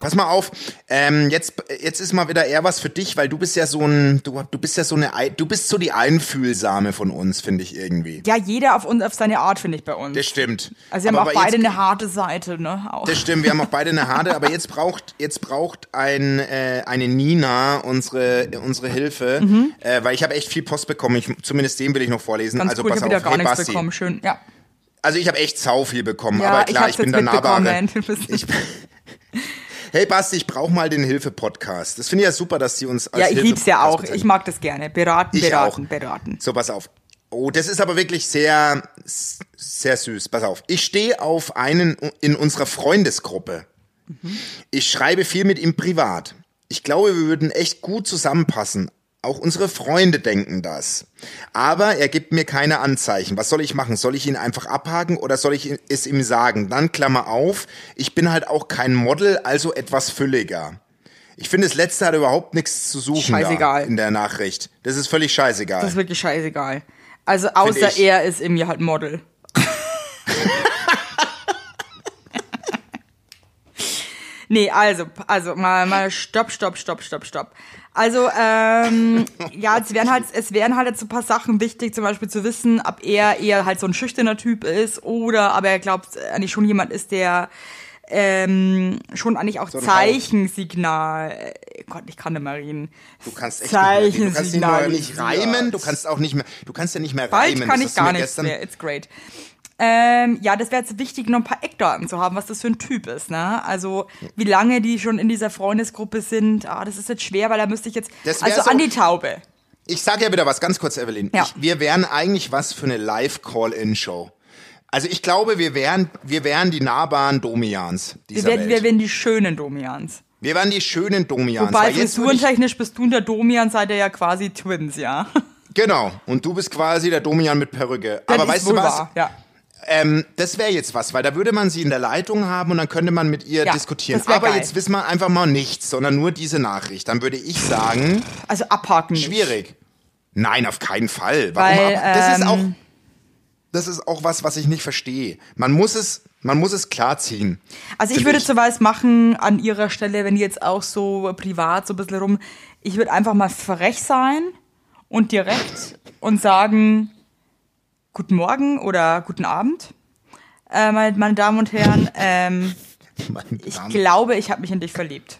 Pass mal auf, ähm, jetzt, jetzt ist mal wieder eher was für dich, weil du bist ja so ein, du, du bist ja so eine, Ei- du bist so die Einfühlsame von uns, finde ich irgendwie. Ja, jeder auf uns, auf seine Art, finde ich bei uns. Das stimmt. Also wir haben Aber- auch aber beide jetzt, eine harte Seite, ne? Auch. Das stimmt, wir haben auch beide eine harte, aber jetzt braucht, jetzt braucht ein, äh, eine Nina unsere, unsere Hilfe, äh, weil ich habe echt viel Post bekommen, ich, zumindest den will ich noch vorlesen. Ganz also cool, ich pass habe wieder auf, gar hey nichts Basti. bekommen. Schön, ja. Also ich habe echt sau viel bekommen, Ja, aber ich klar, hab's ich, bin der Nahbare. Ich, <laughs> hey Basti, ich brauche mal den Hilfe-Podcast. Das finde ich ja super, dass sie uns als Ja, ich lieb's ja auch. Ich mag das gerne. Beraten, Ich beraten, auch. beraten. So, pass auf. Oh, das ist aber wirklich sehr, sehr süß. Pass auf. Ich stehe auf einen in unserer Freundesgruppe. Ich schreibe viel mit ihm privat. Ich glaube, wir würden echt gut zusammenpassen. Auch unsere Freunde denken das. Aber er gibt mir keine Anzeichen. Was soll ich machen? Soll ich ihn einfach abhaken oder soll ich es ihm sagen? Dann Klammer auf. Ich bin halt auch kein Model, also etwas fülliger. Ich finde, das letzte hat überhaupt nichts zu suchen Scheißegal. Da in der Nachricht. Das ist völlig scheißegal. Das ist wirklich scheißegal. Also außer er ist irgendwie halt Model. <laughs> nee, also, also mal, mal stopp, stopp, stopp, stopp, stopp. Also, ähm, <laughs> ja, es wären halt, es wären halt jetzt so ein paar Sachen wichtig, zum Beispiel zu wissen, ob er eher halt so ein schüchterner Typ ist oder aber er glaubt eigentlich schon jemand ist, der ähm, schon eigentlich auch ein Zeichensignal. äh, Gott, ich kann nicht mehr reden. Du kannst echt nicht mehr, du kannst nicht, mehr, nicht Zeichensignal. reimen, du kannst auch nicht mehr, du kannst ja nicht mehr Bald reimen. kann das ich gar nichts mehr. It's great. Ähm, ja, das wäre jetzt wichtig, noch ein paar Eckdaten zu haben, was das für ein Typ ist. Ne? Also wie lange die schon in dieser Freundesgruppe sind. Ah, das ist jetzt schwer, weil da müsste ich jetzt. Also so- an die Taube. Ich sage ja wieder was ganz kurz, Evelyn. Ja. Ich, wir wären eigentlich was für eine Live-Call-In-Show. Also ich glaube, wir wären, wir wären die nahbaren Domians Wir dieser wir Welt. werden die schönen Domians. wir wären die schönen Domians. Wobei frisurentechnisch bist du und der Domian seid ihr ja quasi Twins, ja. Genau. Und du bist quasi der Domian mit Perücke. Das Aber weißt du was? wahr, Ja. Ähm, das wäre jetzt was, weil da würde man sie in der Leitung haben und dann könnte man mit ihr Ja, diskutieren. Aber geil. jetzt wissen wir einfach mal nichts, sondern nur diese Nachricht. Dann würde ich sagen, Also abhaken. nicht. schwierig. Nein, auf keinen Fall. Warum? Weil, ab- das ist ähm, auch, das ist auch was, was ich nicht verstehe. Man muss es, man muss es klarziehen. Also ich würde ich. sowas machen an ihrer Stelle, wenn die jetzt auch so privat so ein bisschen rum. Ich würde einfach mal frech sein und direkt und sagen, guten Morgen oder guten Abend, äh, meine, meine Damen und Herren. Ähm, <laughs> ich glaube, ich habe mich in dich verliebt.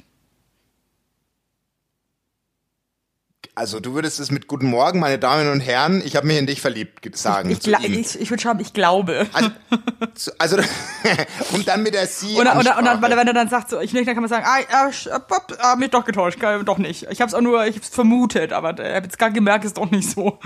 Also du würdest es mit Guten Morgen, meine Damen und Herren, ich habe mich in dich verliebt ge- sagen. Ich, ich, ich würde schreiben, ich glaube. Also, <laughs> also <laughs> und dann mit der Sie Oder, oder, und dann, wenn er dann sagt, so, ich nicht, dann kann man sagen, ah, ah, sch- ah, pop, ah mich doch getäuscht, doch nicht. Ich habe es auch nur, ich hab's vermutet, aber ich habe jetzt gar gemerkt, ist doch nicht so.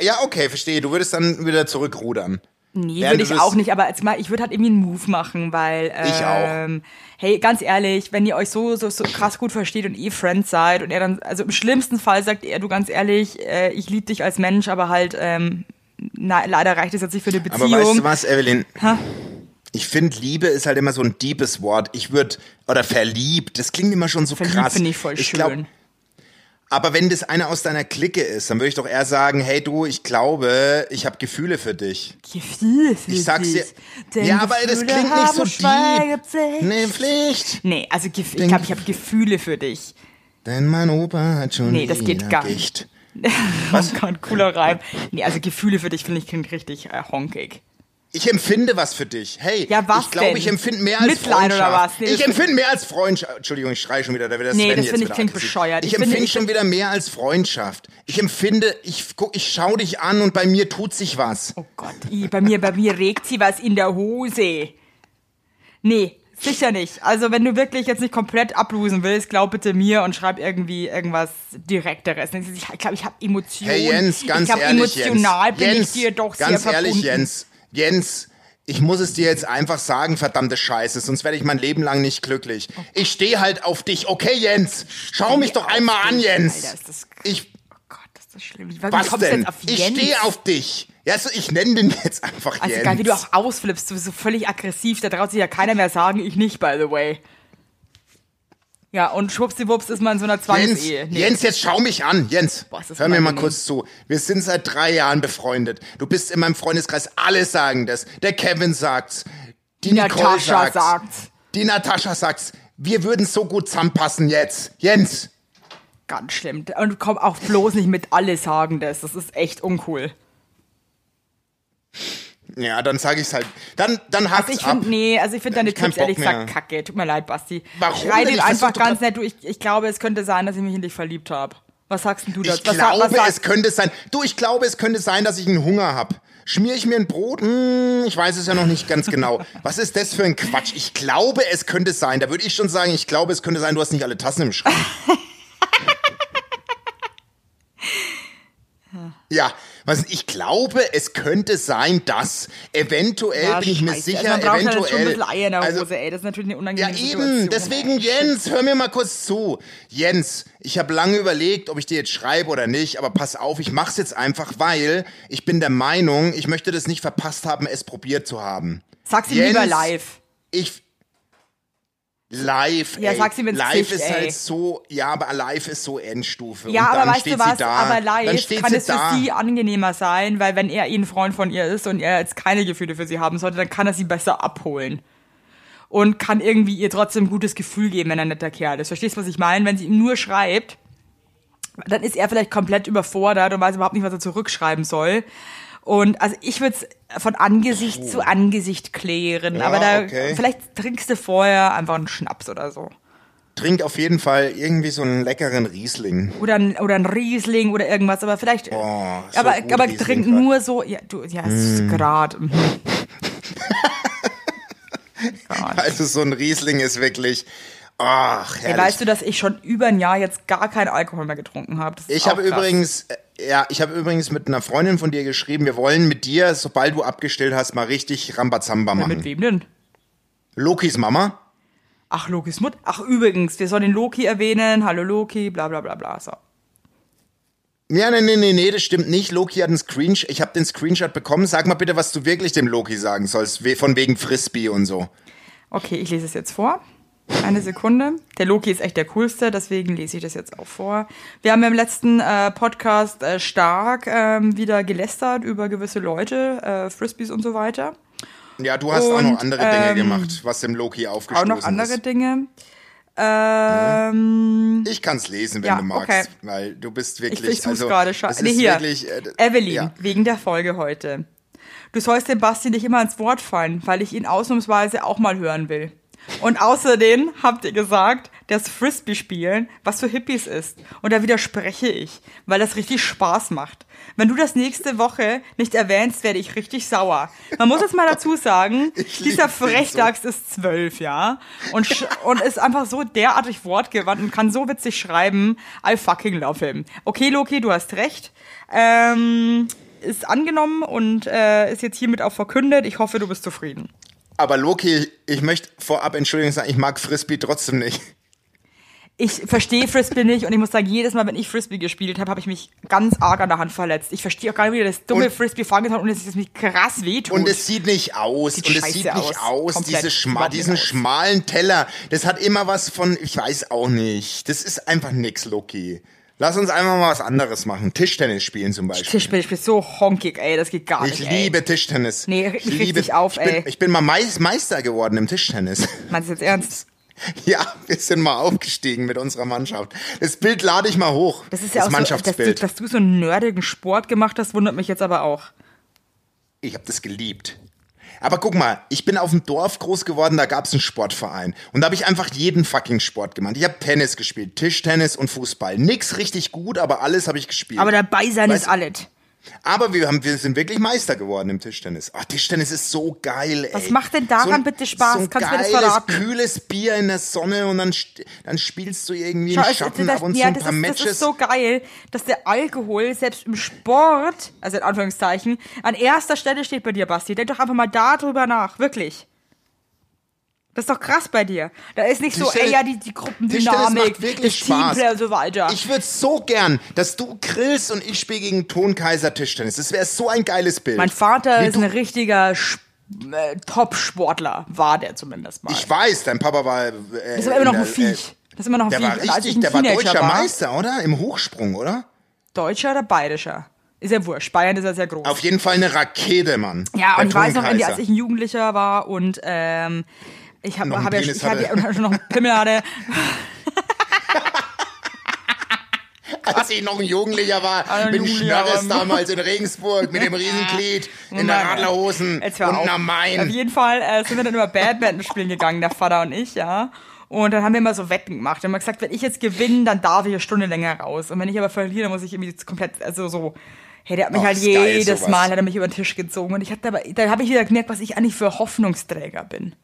Ja, okay, verstehe. Du würdest dann wieder zurückrudern. Nee, Während würde ich auch nicht, aber jetzt mal, ich würde halt irgendwie einen Move machen, weil ähm, Ich auch. hey, ganz ehrlich, wenn ihr euch so, so, so krass gut versteht und eh Friends seid und er dann, also im schlimmsten Fall sagt er, du ganz ehrlich, äh, ich liebe dich als Mensch, aber halt, ähm, na, leider reicht es jetzt nicht für eine Beziehung. Aber weißt du was, Evelyn? Ha? Ich finde, Liebe ist halt immer so ein deepes Wort. Ich würde, oder verliebt, das klingt immer schon so Verliebt krass. finde ich voll ich schön. glaub, aber wenn das einer aus deiner Clique ist, dann würde ich doch eher sagen, hey du, ich glaube, ich habe Gefühle für dich. Gefühle für Ich sag's dir. dich, denn Ja, aber das klingt nicht so deep. Nee, Pflicht. Nee, also ich glaube, ich habe Gefühle für dich. Denn mein Opa hat schon Nee, das geht gar Gicht. Was? <laughs> Oh Gott, cooler Reim. Nee, also Gefühle für dich finde ich klingt richtig äh, honkig. Ich empfinde was für dich. Hey, Ja, was ich glaube, ich empfinde mehr als Mitleid oder Freundschaft. was? Nee, ich empfinde mehr als Freundschaft. Entschuldigung, ich schreie schon wieder, da wird das Nee, Sven das finde ich klingt bescheuert. Ich, Ich finde, empfinde schon wieder mehr als Freundschaft. Ich empfinde, ich guck, ich schau dich an und bei mir tut sich was. Oh Gott, i, bei mir, bei mir regt sie was in der Hose. Nee, sicher nicht. Also wenn du wirklich jetzt nicht komplett ablosen willst, glaub bitte mir und schreib irgendwie irgendwas Direkteres. Ich glaube, ich habe Emotionen. Hey Jens, ganz ich glaub, ehrlich, emotional Jens. bin Jens, ich dir doch ganz sehr ehrlich, verbunden. Jens. Jens, ich muss es dir jetzt einfach sagen, verdammte Scheiße, sonst werde ich mein Leben lang nicht glücklich. Ich stehe halt auf dich. Okay, Jens, schau mich doch einmal an. Jens. Alter, ist das- Ich, Oh Gott, ist das schlimm. Wie was denn? Ich stehe auf dich. Ja, also ich nenne den jetzt einfach Also Jens. geil, wie du auch ausflippst, du bist so völlig aggressiv, da traut sich ja keiner mehr sagen, ich nicht, by the way. Ja, und schwuppsiwupps ist man in so einer Jens, Zwangsehe. Nee. Jens, jetzt schau mich an. Jens, Boah, hör mir mal kurz zu. Wir sind seit drei Jahren befreundet. Du bist in meinem Freundeskreis. Alle sagen das. Der Kevin sagt's. Die, Die Natascha sagt's. sagt's. Die Natascha sagt's. Wir würden so gut zusammenpassen jetzt. Jens. Ganz schlimm. Und komm auch bloß nicht mit alle sagen das. Das ist echt uncool. Ja, dann sag ich's halt. Dann, dann hack's Also ich ab. nee, also ich finde deine Ich Tipps ehrlich gesagt kacke. Tut mir leid, Basti. Warum Schrei den Ich einfach ganz nett. Du, ich, ich glaube, es könnte sein, dass ich mich in dich verliebt habe. Was sagst denn du dazu? Ich was, glaube, was es könnte sein. Du, ich glaube, es könnte sein, dass ich einen Hunger hab. Schmier ich mir ein Brot? Hm, ich weiß es ja noch nicht ganz genau. <laughs> Was ist das für ein Quatsch? Ich glaube, es könnte sein. Da würde ich schon sagen, ich glaube, es könnte sein, du hast nicht alle Tassen im Schrank. <laughs> Ja, was, ich glaube, es könnte sein, dass eventuell Ja, bin ich mir sicher, also man braucht halt eventuell. schon ein bisschen Eier in der also, Hose, ey. Das ist natürlich eine ja, unangenehme Situation. eben. Deswegen, ey. Jens, hör mir mal kurz zu. Jens, ich habe lange überlegt, ob ich dir jetzt schreibe oder nicht, aber pass auf, ich mach's jetzt einfach, weil ich bin der Meinung, ich möchte das nicht verpasst haben, es probiert zu haben. Sag's ihm Jens, lieber live. Ich. Live, Ja, ey. sag's ihm ins Live Gesicht, ist ey. halt so, ja, aber live ist so Endstufe. Ja, aber weißt du was? sie da, aber live kann sie es für da. sie angenehmer sein, weil wenn er eh ein Freund von ihr ist und er jetzt keine Gefühle für sie haben sollte, dann kann er sie besser abholen. Und kann irgendwie ihr trotzdem ein gutes Gefühl geben, wenn er ein netter Kerl ist. Verstehst du, was ich meine? Wenn sie ihm nur schreibt, dann ist er vielleicht komplett überfordert und weiß überhaupt nicht, was er zurückschreiben soll. Und also ich würde es von Angesicht zu Angesicht klären. Ja, aber da okay. vielleicht trinkst du vorher einfach einen Schnaps oder so. Trink auf jeden Fall irgendwie so einen leckeren Riesling. Oder ein, oder ein Riesling oder irgendwas, aber vielleicht. Oh, so aber gut aber Riesling trink grad. nur so. Ja, du, ja, es ist grad. mhm. <laughs> Also so ein Riesling ist wirklich, ach, Ey, herrlich. weißt du, dass ich schon über ein Jahr jetzt gar keinen Alkohol mehr getrunken habe? Ich habe übrigens, äh, ja, ich habe übrigens mit einer Freundin von dir geschrieben, wir wollen mit dir, sobald du abgestellt hast, mal richtig Rambazamba Mit machen. wem denn? Lokis Mama? Ach, Lokis Mut. Ach, übrigens, wir sollen den Loki erwähnen. Hallo Loki, bla bla bla bla. So. Ja, nee, nee, nee, nee, das stimmt nicht. Loki hat einen Screenshot, ich habe den Screenshot bekommen. Sag mal bitte, was du wirklich dem Loki sagen sollst, von wegen Frisbee und so. Okay, ich lese es jetzt vor. Eine Sekunde. Der Loki ist echt der coolste, deswegen lese ich das jetzt auch vor. Wir haben im letzten äh, Podcast äh, stark ähm, wieder gelästert über gewisse Leute, äh, Frisbees und so weiter. Ja, du hast auch Und, noch andere Dinge ähm, gemacht, was dem Loki Auch aufgestoßen noch andere ist. Dinge. Ähm, Ich kann's lesen, wenn Ja, du magst, okay. weil du bist ich wirklich, versuch's also, gerade es schon. ist Nee, hier. wirklich, äh, Evelyn, ja. wegen der Folge heute. Du sollst dem Basti nicht immer ins Wort fallen, weil ich ihn ausnahmsweise auch mal hören will. Und außerdem habt ihr gesagt, dass Frisbee spielen was für Hippies ist. Und da widerspreche ich, weil das richtig Spaß macht. Wenn du das nächste Woche nicht erwähnst, werde ich richtig sauer. Man muss jetzt mal dazu sagen, <laughs> dieser Frechdachs ist zwölf, ja. Und, und ist einfach so derartig wortgewandt und kann so witzig schreiben. I fucking love him. Okay, Loki, du hast recht. Ähm, ist angenommen und äh, ist jetzt hiermit auch verkündet. Ich hoffe, du bist zufrieden. Aber Loki, ich möchte vorab Entschuldigung sagen, ich mag Frisbee trotzdem nicht. Ich verstehe Frisbee nicht und ich muss sagen, jedes Mal, wenn ich Frisbee gespielt habe, habe ich mich ganz arg an der Hand verletzt. Ich verstehe auch gar nicht, wie das dumme Und- Frisbee fangen kann und es ist mich krass wehtut. Und es sieht nicht aus. Sieht und es sieht nicht aus. Komplett. Diese schma diesen aus. schmalen Teller. Das hat immer was von, ich weiß auch nicht. Das ist einfach nix, Loki. Lass uns einfach mal was anderes machen. Tischtennis spielen zum Beispiel. Ich bin so honkig, ey, das geht gar Ich nicht. ey. liebe Tischtennis. Nee, ich liebe, auf, ich bin, ey. Ich bin mal Meis- Meister geworden im Tischtennis. <laughs> Meinst du jetzt ernst? <laughs> Ja, wir sind mal aufgestiegen mit unserer Mannschaft. Das Bild lade ich mal hoch. Das ist ja auch so, dass du, Mannschaftsbild. dass du so einen nerdigen Sport gemacht hast, wundert mich jetzt aber auch. Ich habe das geliebt. Aber guck mal, ich bin auf dem Dorf groß geworden, da gab's einen Sportverein. Und da habe ich einfach jeden fucking Sport gemacht. Ich habe Tennis gespielt, Tischtennis und Fußball. Nix richtig gut, aber alles habe ich gespielt. Aber dabei sein Weißt ist alles. Aber wir, haben, wir sind wirklich Meister geworden im Tischtennis. Ach, Tischtennis ist so geil, ey. Was macht denn daran so ein, bitte Spaß? So ein Kannst du mir das geiles, verraten? kühles Bier in der Sonne und dann, dann spielst du irgendwie Schau, im Schatten das, ab und zu ja, ein das, paar ist, Matches. das ist so geil, dass der Alkohol selbst im Sport, also in Anführungszeichen, an erster Stelle steht bei dir, Basti. Denk doch einfach mal darüber nach, wirklich. Das ist doch krass bei dir. Da ist nicht so, Tischtennis- ey, ja, die, die Gruppendynamik, macht wirklich das Spaß. Teamplay und so weiter. Ich würde so gern, dass du grillst und ich spiele gegen Tonkaiser Tischtennis. Das wäre so ein geiles Bild. mein Vater Wie ist ein richtiger Sp- äh, Top-Sportler, war der zumindest mal. Ich weiß, dein Papa war. Äh, das ist immer noch ein Viech. Das ist immer noch ein Der Viech. war richtig, der war deutscher war, Meister, oder? Im Hochsprung, oder? Deutscher oder bayerischer? Ist ja wurscht. Bayern ist ja sehr groß. Auf jeden Fall eine Rakete, Mann. Ja, und ich weiß noch, als ich ein Jugendlicher war und ähm, ich habe hab ja, ich hab hatte. ja und noch einen Pimmel hatte. <laughs> Als ich noch ein Jugendlicher war, ein mit Schnörres war- damals in Regensburg, mit dem <laughs> Riesenglied, in der Radlerhosen und auf. einer Auf Main. jeden Fall äh, sind wir dann immer Badminton spielen gegangen, der Vater und ich, ja. Und dann haben wir immer so Wetten gemacht. Wir haben gesagt, wenn ich jetzt gewinne, dann darf ich eine Stunde länger raus. Und wenn ich aber verliere, dann muss ich irgendwie komplett, also so, hey, der hat mich Ach, halt geil, jedes sowas. Mal, hat er mich über den Tisch gezogen. Und ich hatte aber, dann habe ich wieder gemerkt, was ich eigentlich für Hoffnungsträger bin.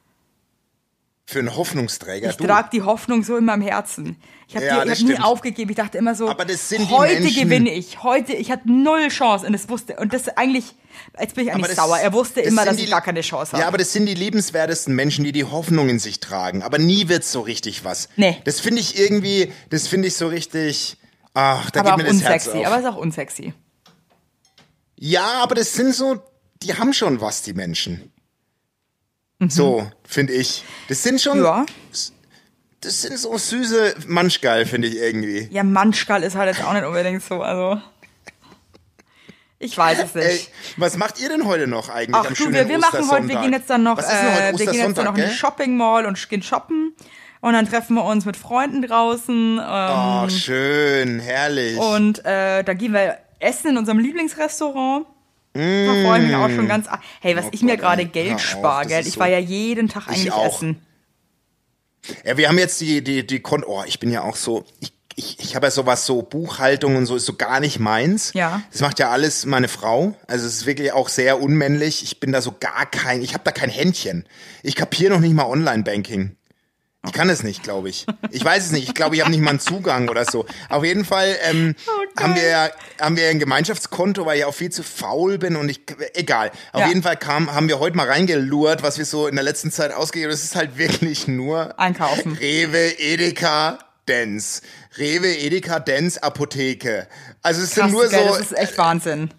Für einen Hoffnungsträger. Ich trage die Hoffnung so in meinem Herzen. Ich habe Ja, ich das hab nie aufgegeben. Ich dachte immer so, Aber das sind die heute gewinne ich. Heute, ich hatte null Chance. Und das wusste, und das eigentlich, jetzt bin ich eigentlich das- sauer. Er wusste das immer, dass die- ich gar keine Chance habe. Ja, aber das sind die liebenswertesten Menschen, die die Hoffnung in sich tragen. Aber nie wird's so richtig was. Nee. Das finde ich irgendwie, das finde ich so richtig, ach, da aber geht mir das Herz unsexy. auf. Aber ist auch unsexy. Ja, aber das sind so, die haben schon was, die Menschen. So, finde ich. Das sind schon, Mhm. Ja. das sind so süße Manschgeil, finde ich irgendwie. Ja, Manschgal ist halt jetzt auch nicht unbedingt so, also. Ich weiß es Ey, nicht. was macht ihr denn heute noch eigentlich Ach am du, wir, wir machen heute, wir gehen jetzt dann noch, äh, wir gehen jetzt dann noch in die? Shopping Mall und gehen shoppen. Und dann treffen wir uns mit Freunden draußen. Ähm, Ach, schön, herrlich. Und äh, da gehen wir essen in unserem Lieblingsrestaurant. Da freue ich mich auch schon ganz. Hey, was Oh ich mir Gott, gerade ey. Hör Geld spare, gell? Ich so- war ja jeden Tag eigentlich essen. Ja, wir haben jetzt die, die, die Kon oh, ich bin ja auch so, ich, ich, ich habe ja sowas, so Buchhaltung und so ist so gar nicht meins. Ja. Das macht ja alles meine Frau. Also es ist wirklich auch sehr unmännlich. Ich bin da so gar kein, ich habe da kein Händchen. Ich kapiere noch nicht mal Online-Banking. Ich kann es nicht, glaube ich. Ich weiß es nicht. Ich glaube, ich habe nicht mal einen Zugang oder so. Auf jeden Fall ähm, Oh, haben wir haben wir ein Gemeinschaftskonto, weil ich auch viel zu faul bin und ich egal. Auf Ja. jeden Fall kam haben wir heute mal reingelurrt, was wir so in der letzten Zeit ausgegeben. Das ist halt wirklich nur Einkaufen. Rewe, Edeka, Dens. Rewe, Edeka, Dens, Apotheke. Also es Krass, sind nur gell, so, das ist echt Wahnsinn.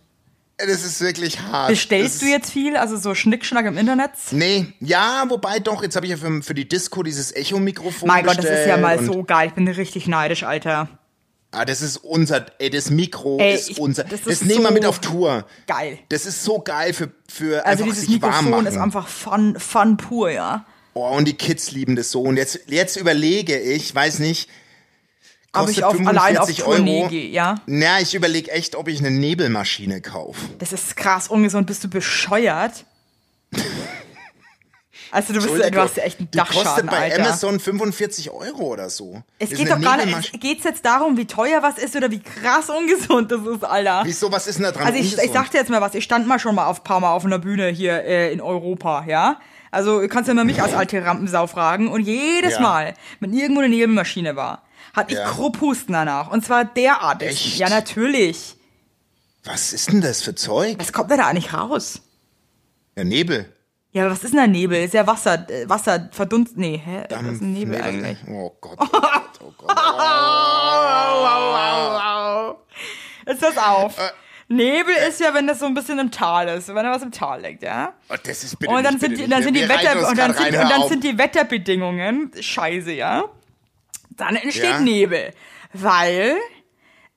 das ist wirklich hart. Bestellst das du jetzt viel? Also so Schnickschnack im Internet? Nee, ja, wobei doch, jetzt habe ich ja für, für die Disco dieses Echo-Mikrofon Mein Gott, das ist ja mal so geil. Ich bin richtig neidisch, Alter. Ah, das ist unser, ey, das Mikro Ey, ist ich- unser. das Das, ist nehmen wir so mit auf Tour. Geil. Das ist so geil für, für Also einfach dieses sich warm Mikrofon machen. ist einfach Fun, Fun pur, ja. oh, und die Kids lieben das so. Und jetzt, jetzt überlege ich, weiß nicht, Ob ich auf, allein auf 45 Tournee Euro. gehe, ja. Na, ich überlege echt, ob ich eine Nebelmaschine kaufe. Das ist krass ungesund. Bist du bescheuert? <laughs> Also du, bist, du hast ja echt einen die kostet Dachschaden, bei Alter. Amazon 45 Euro oder so. es Das geht doch gar nicht. Geht's jetzt darum, wie teuer was ist oder wie krass ungesund das ist, Alter? Wieso, was ist denn da dran Also ich, ich sag dir jetzt mal was, ich stand mal schon mal auf paar Mal auf einer Bühne hier äh, in Europa, ja? Also du kannst ja mal mich als alte Rampensau fragen und jedes Ja. Mal, wenn irgendwo eine Nebenmaschine war, hatte ich Ja. Krupphusten danach und zwar derartig. Echt? Ja, natürlich. Was ist denn das für Zeug? Was kommt denn da eigentlich raus? Ja, Nebel. Ja, aber was ist denn ein Nebel? Ist ja Wasser, äh, Wasser verdunst. Nee, hä? Was Dampf, ist ein Nebel, eigentlich? <laughs> Oh Gott, oh Gott, oh Gott. Ist das auf? Äh. Nebel ist ja, wenn das so ein bisschen im Tal ist, wenn da was im Tal liegt, ja? Oh, das ist bitte Und dann nicht, sind bitte die, dann sind die Wetter und dann sind, und dann sind die Wetterbedingungen scheiße, ja? Dann entsteht Ja. Nebel, weil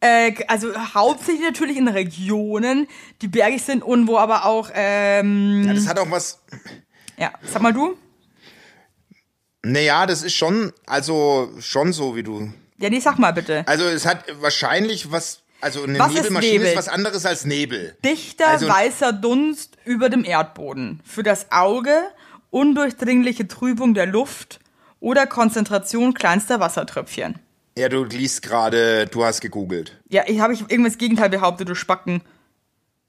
äh, also hauptsächlich natürlich in Regionen, die bergig sind und wo aber auch ähm, Ja, das hat auch was. ja, sag mal du? Naja, das ist schon, also schon so, wie du. Ja, nee, sag mal bitte. Also es hat wahrscheinlich was. Also eine Was ist Nebelmaschine ist, Nebel? was anderes als Nebel. Dichter Also- weißer Dunst über dem Erdboden. Für das Auge undurchdringliche Trübung der Luft oder Konzentration kleinster Wassertröpfchen. Ja, du liest gerade, du hast gegoogelt. Ja, ich habe ich irgendwas Gegenteil behauptet, du Spacken.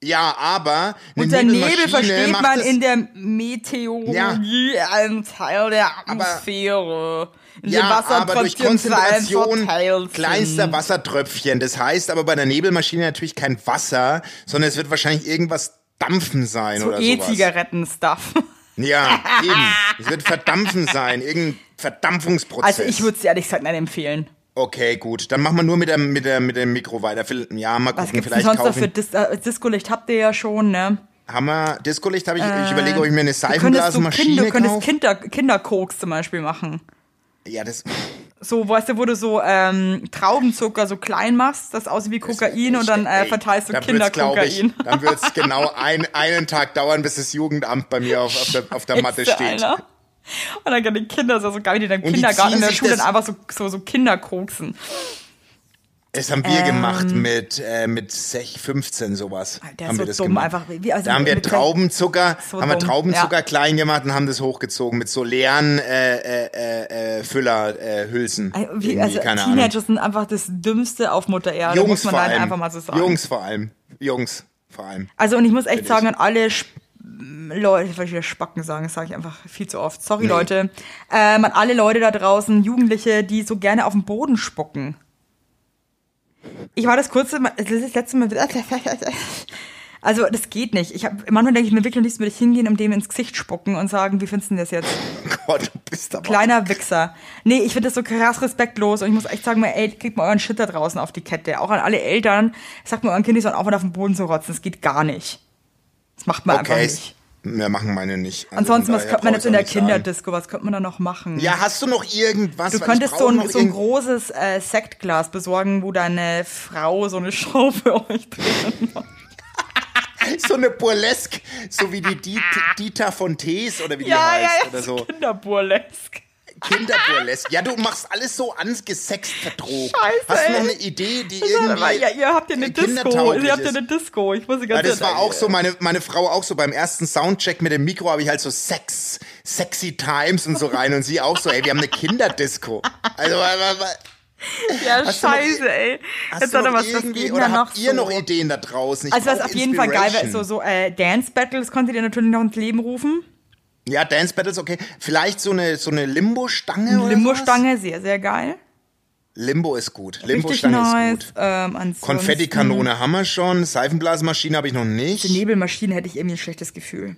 Ja, aber Unter Nebel versteht man in der Meteorologie einen Teil der Atmosphäre. in dem Ja, Wasser aber durch Konzentration kleinster Wassertröpfchen. Das heißt aber bei der Nebelmaschine natürlich kein Wasser, sondern es wird wahrscheinlich irgendwas dampfen sein So oder sowas. E-Zigaretten-Stuff. Ja, <laughs> eben. Es wird verdampfen sein, irgendein Verdampfungsprozess. Also ich würde es ehrlich gesagt nicht empfehlen. Okay, gut. Dann machen wir nur mit der, mit der, mit dem Mikro weiter. Ja, mal Was gucken. gibt's denn Vielleicht sonst noch kaufen. für Dis äh, Disco-Licht? Habt ihr ja schon, ne? Hammer. Discolicht habe ich. ich überlege, ob ich mir eine Du könntest, so kind, Seifenblasenmaschine du könntest kaufe. Kinder, Kinderkoks zum Beispiel machen. Ja, das. So, weißt du, wo du so ähm, Traubenzucker so klein machst, das aussieht wie Kokain und dann äh, verteilst du Kinderkokain. Dann wird es genau ein, einen Tag dauern, bis das Jugendamt bei mir auf, auf, der, auf der <laughs> Matte steht. einer? Und dann können die Kinder so, so geil, die dann im Kindergarten in der Schule dann einfach so, so, so Kinderkoksen. Das haben wir gemacht mit, äh, mit 6, 15 sowas. Der haben ist wir so das dumm gemacht. einfach. Wie, also Da haben wir Traubenzucker, So haben wir Traubenzucker ja. klein gemacht und haben das hochgezogen mit so leeren äh, äh, äh, äh, Füllerhülsen. Äh, Hülsen. Wie, also keine Teenager sind einfach das Dümmste auf Mutter Erde, Ahnung. muss Jungs man vor allem. einfach mal so sagen. Jungs vor allem. Jungs vor allem. Also und ich muss echt sagen, an alle Leute, ich wollte wieder Spacken sagen, das sage ich einfach viel zu oft. Sorry, Nee. Leute. Ähm, an alle Leute da draußen, Jugendliche, die so gerne auf den Boden spucken. Ich war das kurze Mal, das das letzte Mal. <laughs> Also, das geht nicht. Ich hab, manchmal denke ich mir wirklich, am liebsten würde ich hingehen und dem ins Gesicht spucken und sagen, wie findest du das jetzt? Gott, <laughs> du bist aber. Kleiner Wichser. Nee, ich finde das so krass respektlos und ich muss echt sagen, ey, kriegt mal euren Shit da draußen auf die Kette. Auch an alle Eltern, sagt mal euren Kindern, die sollen aufhören, auf den Boden zu rotzen. Das geht gar nicht. Das macht man einfach Okay, nicht. Wir machen meine nicht. Also Ansonsten, was könnte man jetzt in der. Kinderdisco, was könnte man da noch machen? Ja, hast du noch irgendwas? Du könntest so ein, so ein großes äh, Sektglas besorgen, wo deine Frau so eine <laughs> Show für euch drin macht. <laughs> so eine Burlesque, so wie die Diet, Dieter von Tees oder wie die Ja, ja, heißt ja, oder so. Kinderburlesque. Kinderburlesque. Ja, du machst alles so angesext verdrogt. Scheiße, Hast du noch eine Idee, die Aber irgendwie ja, ihr habt ja eine Disco. Ihr habt ja eine Disco. Ich muss die Ja, ganze das war auch so, meine, meine Frau auch so beim ersten Soundcheck mit dem Mikro habe ich halt so Sex, Sexy Times und so rein und sie auch so, ey, wir haben eine Kinderdisco. Also, Ja, Hast du noch- scheiße, ey. Jetzt hat er noch was, was geht oder da habt noch ihr so? noch Ideen da draußen? Ich Also was auf jeden Fall geil wäre, so, so äh, Dance Battles konntet ihr natürlich noch ins Leben rufen. Ja, Dance Battles, okay. Vielleicht so eine, so eine Limbo-Stange oder Limbo-Stange, sehr, sehr geil. Limbo ist gut. Limbo-Stange nice. ist gut. Ähm, Konfettikanone haben wir schon. Seifenblasmaschine habe ich noch Die nicht. Nebelmaschine hätte ich irgendwie ein schlechtes Gefühl.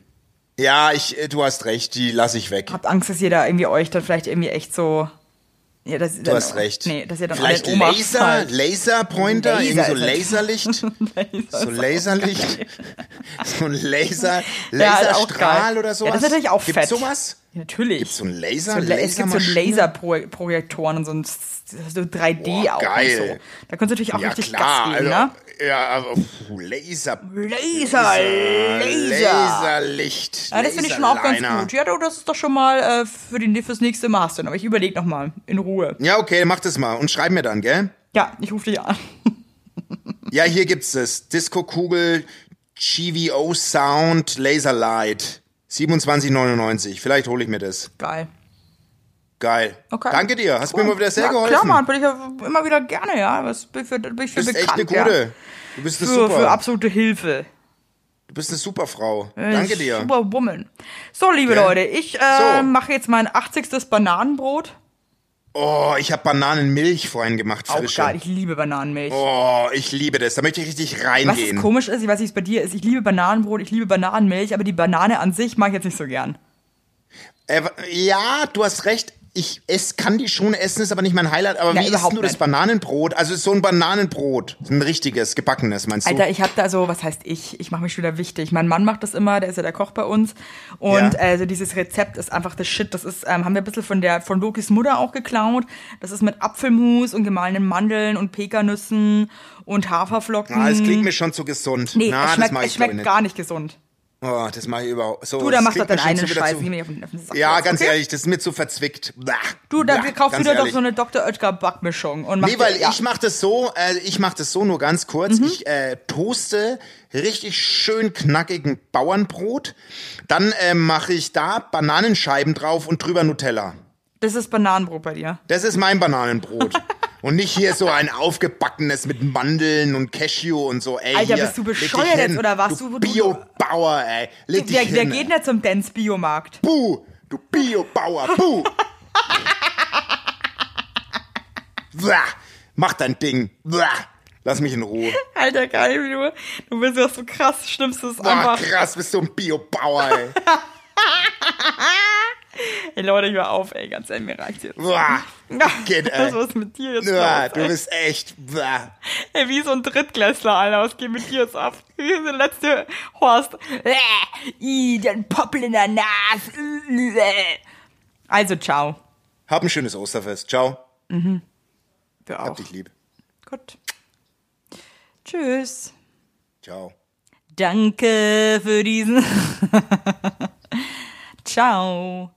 Ja, ich, äh, du hast recht, die lasse ich weg. Habt Angst, dass ihr da irgendwie euch dann vielleicht irgendwie echt so. Ja, dass, Du hast recht. Nee, dass ihr dann Vielleicht Laser, fallt. Laserpointer, Laser irgendwie so ist halt- Laserlicht. <laughs> Laser So ist Laserlicht. so ein Laser, Ja, ist auch Laserstrahl geil. oder Ja, sowas. das ist natürlich auch Gibt's fett. sowas? Ja, natürlich. Gibt's so ein Laser? So, La- es gibt so? Laserprojektoren und so, ein, so 3D Boah, auch geil. so. Da kannst du natürlich auch Ja, richtig klar. Gas geben, also, ne? Ja, aber puh, Laser. Laser, Laser. Laserlicht. Ja, das finde ich schon auch ganz gut. Ja, du, das ist doch schon mal äh, für die, fürs nächste Mal hast du. Aber ich überlege noch mal in Ruhe. Ja, okay, mach das mal und schreib mir dann, gell? Ja, ich rufe dich an. Ja, hier gibt's es. Disco-Kugel, GVO Sound, Laserlight. 27,99. Vielleicht hole ich mir das. Geil. Geil. Okay. Danke dir. Hast Cool. mir mal wieder sehr ja, geholfen. Klar, Mann, bin ich ja immer wieder gerne, ja. Was bin ich für, bin ich für Du bist echt bekannt, eine gute. Ja. Du bist eine Für, super. für absolute Hilfe. du bist eine super Frau. Danke dir. Super Woman. So, liebe Gell? Leute, ich äh, So. mache jetzt mein 80. Bananenbrot. Oh, ich habe Bananenmilch vorhin gemacht, Auch frische. geil, ich liebe Bananenmilch. Oh, ich liebe das. Da möchte ich richtig Was reingehen. komisch ist, ich weiß nicht, wie es bei dir ist. Ich liebe Bananenbrot, ich liebe Bananenmilch, aber die Banane an sich mag ich jetzt nicht so gern. Äh, ja, du hast recht. Ich ess, kann die schon essen, ist aber nicht mein Highlight. Aber Ja, wie isst du das. Bananenbrot? Also so ein Bananenbrot. Ein richtiges, gebackenes, meinst du? Alter, ich habe da so, was heißt ich? Ich mache mich schon wieder wichtig. Mein Mann macht das immer, der ist ja der Koch bei uns. Und Ja. also dieses Rezept ist einfach das Shit. Das ist, ähm, haben wir ein bisschen von der von Lokis Mutter auch geklaut. Das ist mit Apfelmus und gemahlenen Mandeln und Pekannüssen und Haferflocken. ah, es klingt mir schon zu gesund. Nee, Na, es das schmeckt, es ich glaub ich schmeckt nicht. gar nicht gesund. Oh, das mache ich überhaupt. So, Du, da das machst doch deinen schon einen zu auf den, auf den Ja, ganz okay? ehrlich, das ist mir zu verzwickt. Blah, Du, da kaufst ganz wieder doch so eine Dr. Oetker Backmischung. Und mach Nee, weil dir- ja. ich mache das so, äh, ich mache das so nur ganz kurz. Mhm. Ich äh, toaste richtig schön knackigen Bauernbrot. Dann äh, mache ich da Bananenscheiben drauf und drüber Nutella. Das ist Bananenbrot bei dir. Das ist mein Bananenbrot. Und nicht hier so ein aufgebackenes mit Mandeln und Cashew und so. Ey, Alter, hier, bist du bescheuert jetzt oder was? Du Du- Biobauer, ey. Leg dich Der, der hin. geht nicht zum Dance-Biomarkt. Buh, du Biobauer, buh. Mach dein Ding. Lass mich in Ruhe. Alter, geil, du. Du bist ja so krass, stimmst es Boah, einfach. krass, bist du ein Biobauer, ey. <laughs> Ey, Leute, hör auf, ey, ganz ehrlich, mir reicht's jetzt. Boah, geht, ey. Was ist mit dir jetzt Boah, los, du bist echt. Blah. Ey, wie so ein Drittklässler, Alter, was geht mit dir jetzt ab? Wie der letzte Horst. Äh, i, den Poppel in der Nase. Äh. Also, ciao. Hab ein schönes Osterfest. Ciao. Wir Hab auch. dich lieb. Gut. Tschüss. Ciao. Danke für diesen. <laughs> ciao.